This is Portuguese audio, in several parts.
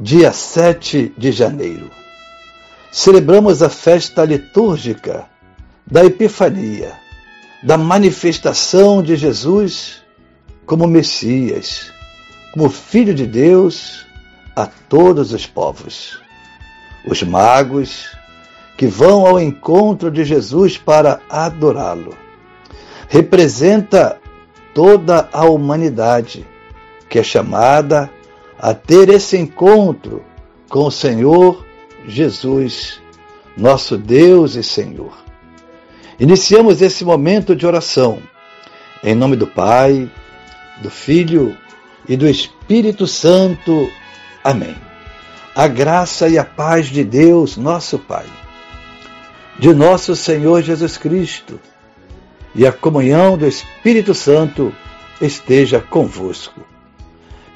dia 7 de janeiro, celebramos a festa litúrgica da Epifania, da manifestação de Jesus como Messias, como Filho de Deus a todos os povos. Os magos que vão ao encontro de Jesus para adorá-lo. Representa toda a humanidade que é chamada a ter esse encontro com o Senhor Jesus, nosso Deus e Senhor. Iniciamos esse momento de oração em nome do Pai, do Filho e do Espírito Santo. Amém. A graça e a paz de Deus, nosso Pai, de nosso Senhor Jesus Cristo e a comunhão do Espírito Santo esteja convosco.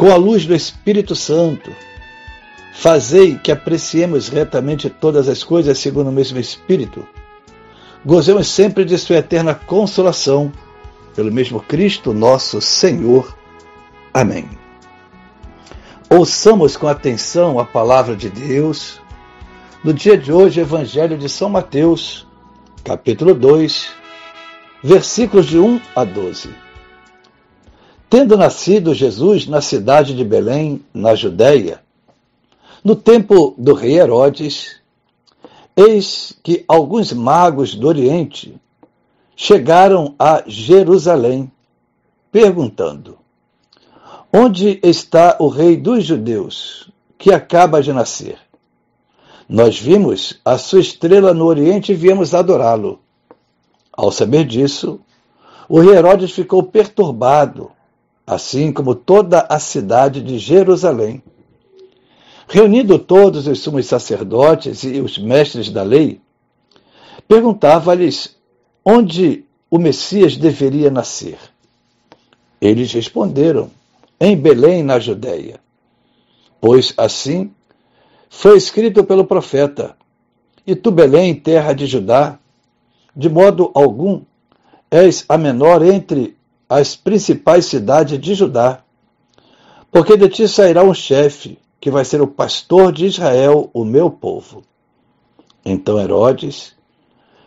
com a luz do Espírito Santo, fazei que apreciemos retamente todas as coisas segundo o mesmo Espírito. Gozemos sempre de Sua eterna consolação, pelo mesmo Cristo nosso Senhor. Amém. Ouçamos com atenção a palavra de Deus. No dia de hoje, Evangelho de São Mateus, capítulo 2, versículos de 1 a 12. Tendo nascido Jesus na cidade de Belém, na Judéia, no tempo do rei Herodes, eis que alguns magos do Oriente chegaram a Jerusalém, perguntando: Onde está o rei dos judeus, que acaba de nascer? Nós vimos a sua estrela no Oriente e viemos adorá-lo. Ao saber disso, o rei Herodes ficou perturbado assim como toda a cidade de Jerusalém. Reunindo todos os sumos sacerdotes e os mestres da lei, perguntava-lhes onde o Messias deveria nascer. Eles responderam: em Belém, na Judéia. Pois assim foi escrito pelo profeta: E tu, Belém, terra de Judá, de modo algum és a menor entre as principais cidades de Judá. Porque de ti sairá um chefe, que vai ser o pastor de Israel, o meu povo. Então Herodes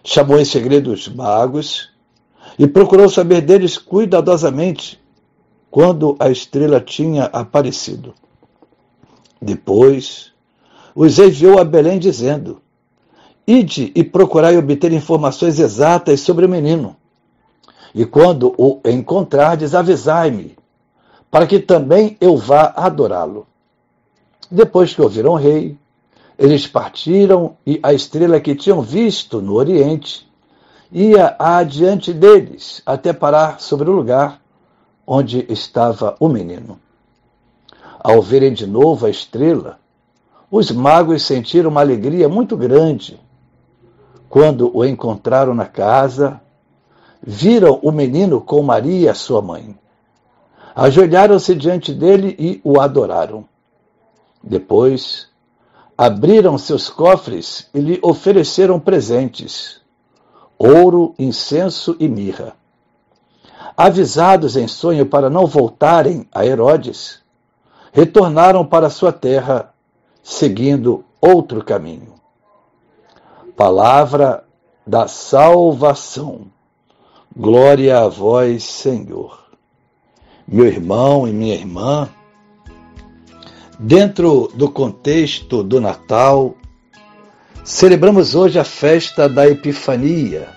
chamou em segredo os magos e procurou saber deles cuidadosamente quando a estrela tinha aparecido. Depois os enviou a Belém, dizendo: Ide e procurai obter informações exatas sobre o menino. E quando o encontrardes, avisai-me, para que também eu vá adorá-lo. Depois que ouviram o rei, eles partiram e a estrela que tinham visto no oriente ia adiante deles até parar sobre o lugar onde estava o menino. Ao verem de novo a estrela, os magos sentiram uma alegria muito grande. Quando o encontraram na casa, viram o menino com Maria, sua mãe. Ajoelharam-se diante dele e o adoraram. Depois, abriram seus cofres e lhe ofereceram presentes: ouro, incenso e mirra. Avisados em sonho para não voltarem a Herodes, retornaram para sua terra, seguindo outro caminho. Palavra da salvação. Glória a vós, Senhor. Meu irmão e minha irmã, Dentro do contexto do Natal, celebramos hoje a festa da Epifania,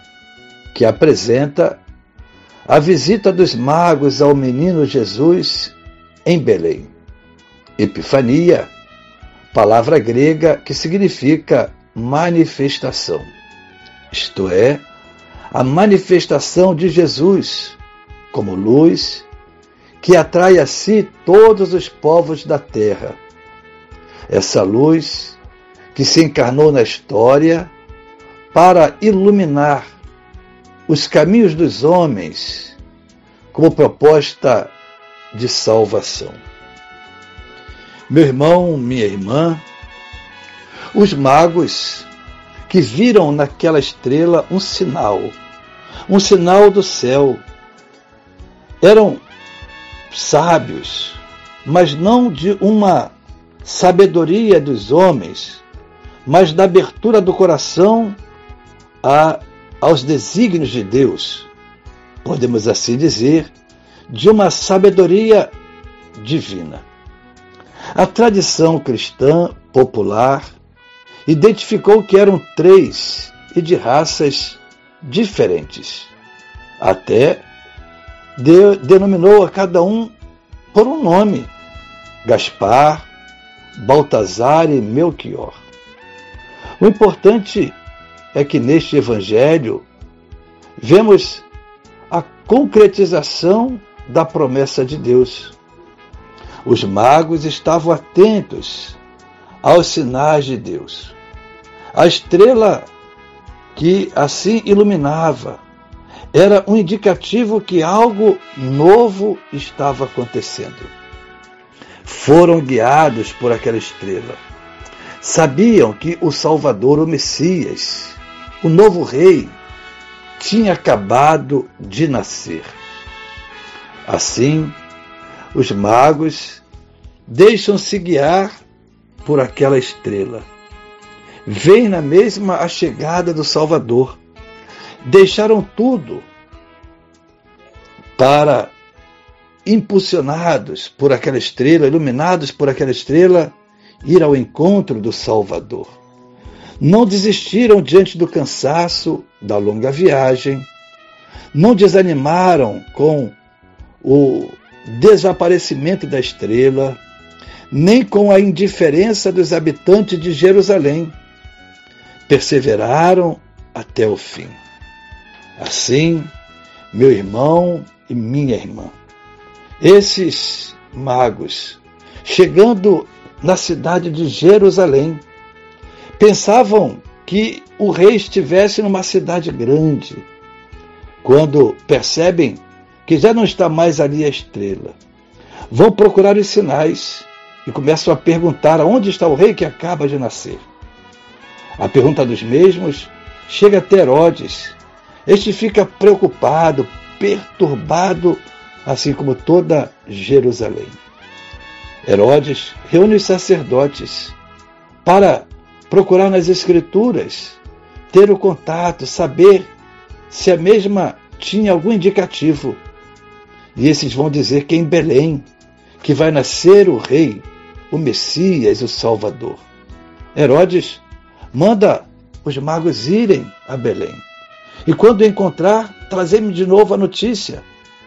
que apresenta a visita dos magos ao menino Jesus em Belém. Epifania, palavra grega que significa manifestação, isto é, a manifestação de Jesus como luz que atrai a si todos os povos da terra. Essa luz que se encarnou na história para iluminar os caminhos dos homens como proposta de salvação. Meu irmão, minha irmã, os magos que viram naquela estrela um sinal, um sinal do céu, eram sábios, mas não de uma sabedoria dos homens, mas da abertura do coração a, aos desígnios de Deus. Podemos assim dizer, de uma sabedoria divina. A tradição cristã popular identificou que eram três e de raças diferentes. Até de, denominou a cada um por um nome: Gaspar, Baltazar e Melchior. O importante é que neste evangelho vemos a concretização da promessa de Deus. Os magos estavam atentos aos sinais de Deus. A estrela que assim iluminava era um indicativo que algo novo estava acontecendo. Foram guiados por aquela estrela. Sabiam que o Salvador, o Messias, o novo rei, tinha acabado de nascer. Assim, os magos deixam-se guiar por aquela estrela. Vêm na mesma a chegada do Salvador deixaram tudo para, impulsionados por aquela estrela, iluminados por aquela estrela, ir ao encontro do Salvador. Não desistiram diante do cansaço da longa viagem, não desanimaram com o desaparecimento da estrela, nem com a indiferença dos habitantes de Jerusalém. Perseveraram até o fim. Assim, meu irmão e minha irmã, esses magos, chegando na cidade de Jerusalém, pensavam que o rei estivesse numa cidade grande. Quando percebem que já não está mais ali a estrela, vão procurar os sinais e começam a perguntar aonde está o rei que acaba de nascer. A pergunta dos mesmos chega até Herodes, este fica preocupado, perturbado, assim como toda Jerusalém. Herodes reúne os sacerdotes para procurar nas Escrituras, ter o contato, saber se a mesma tinha algum indicativo. E esses vão dizer que é em Belém que vai nascer o rei, o Messias, o Salvador. Herodes manda os magos irem a Belém. E quando encontrar, trazei-me de novo a notícia,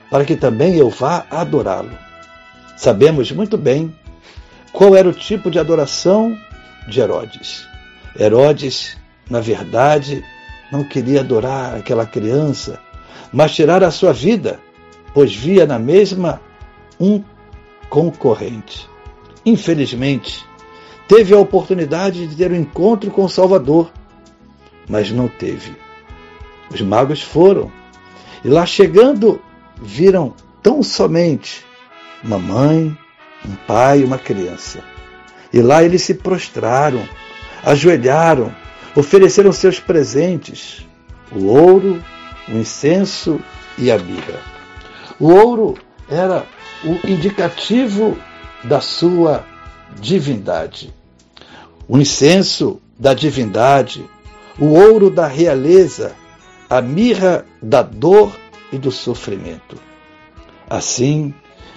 para que também eu vá adorá-lo. Sabemos muito bem qual era o tipo de adoração de Herodes. Herodes, na verdade, não queria adorar aquela criança, mas tirar a sua vida, pois via na mesma um concorrente. Infelizmente, teve a oportunidade de ter um encontro com o Salvador, mas não teve. Os magos foram. E lá chegando, viram tão somente uma mãe, um pai e uma criança. E lá eles se prostraram, ajoelharam, ofereceram seus presentes: o ouro, o incenso e a mirra. O ouro era o indicativo da sua divindade. O incenso da divindade, o ouro da realeza a mirra da dor e do sofrimento. Assim,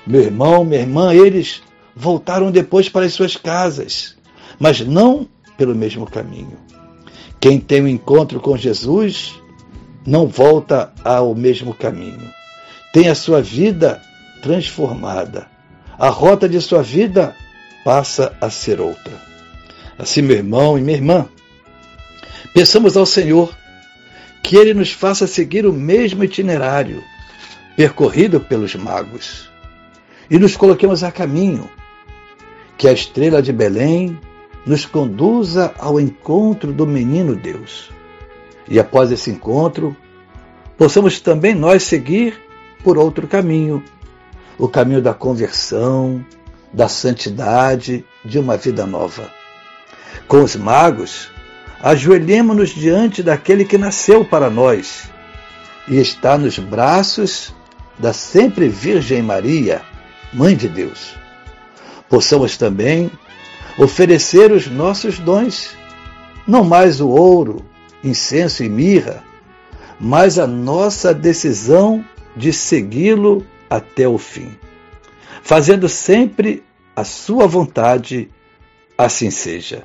meu irmão, minha irmã, eles voltaram depois para as suas casas, mas não pelo mesmo caminho. Quem tem um encontro com Jesus não volta ao mesmo caminho. Tem a sua vida transformada. A rota de sua vida passa a ser outra. Assim, meu irmão e minha irmã, peçamos ao Senhor que Ele nos faça seguir o mesmo itinerário percorrido pelos magos e nos coloquemos a caminho, que a estrela de Belém nos conduza ao encontro do menino Deus. E após esse encontro, possamos também nós seguir por outro caminho, o caminho da conversão, da santidade, de uma vida nova. Com os magos, ajoelhemos-nos diante daquele que nasceu para nós e está nos braços da sempre Virgem Maria, Mãe de Deus. Possamos também oferecer os nossos dons, não mais o ouro, incenso e mirra, mas a nossa decisão de segui-lo até o fim, fazendo sempre a sua vontade, assim seja.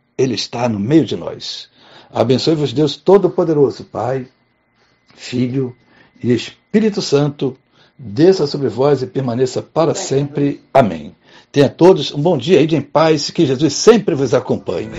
ele está no meio de nós. Abençoe-vos, Deus Todo-Poderoso, Pai, Filho e Espírito Santo, desça sobre vós e permaneça para sempre. Amém. Tenha todos um bom dia e de em paz, que Jesus sempre vos acompanhe.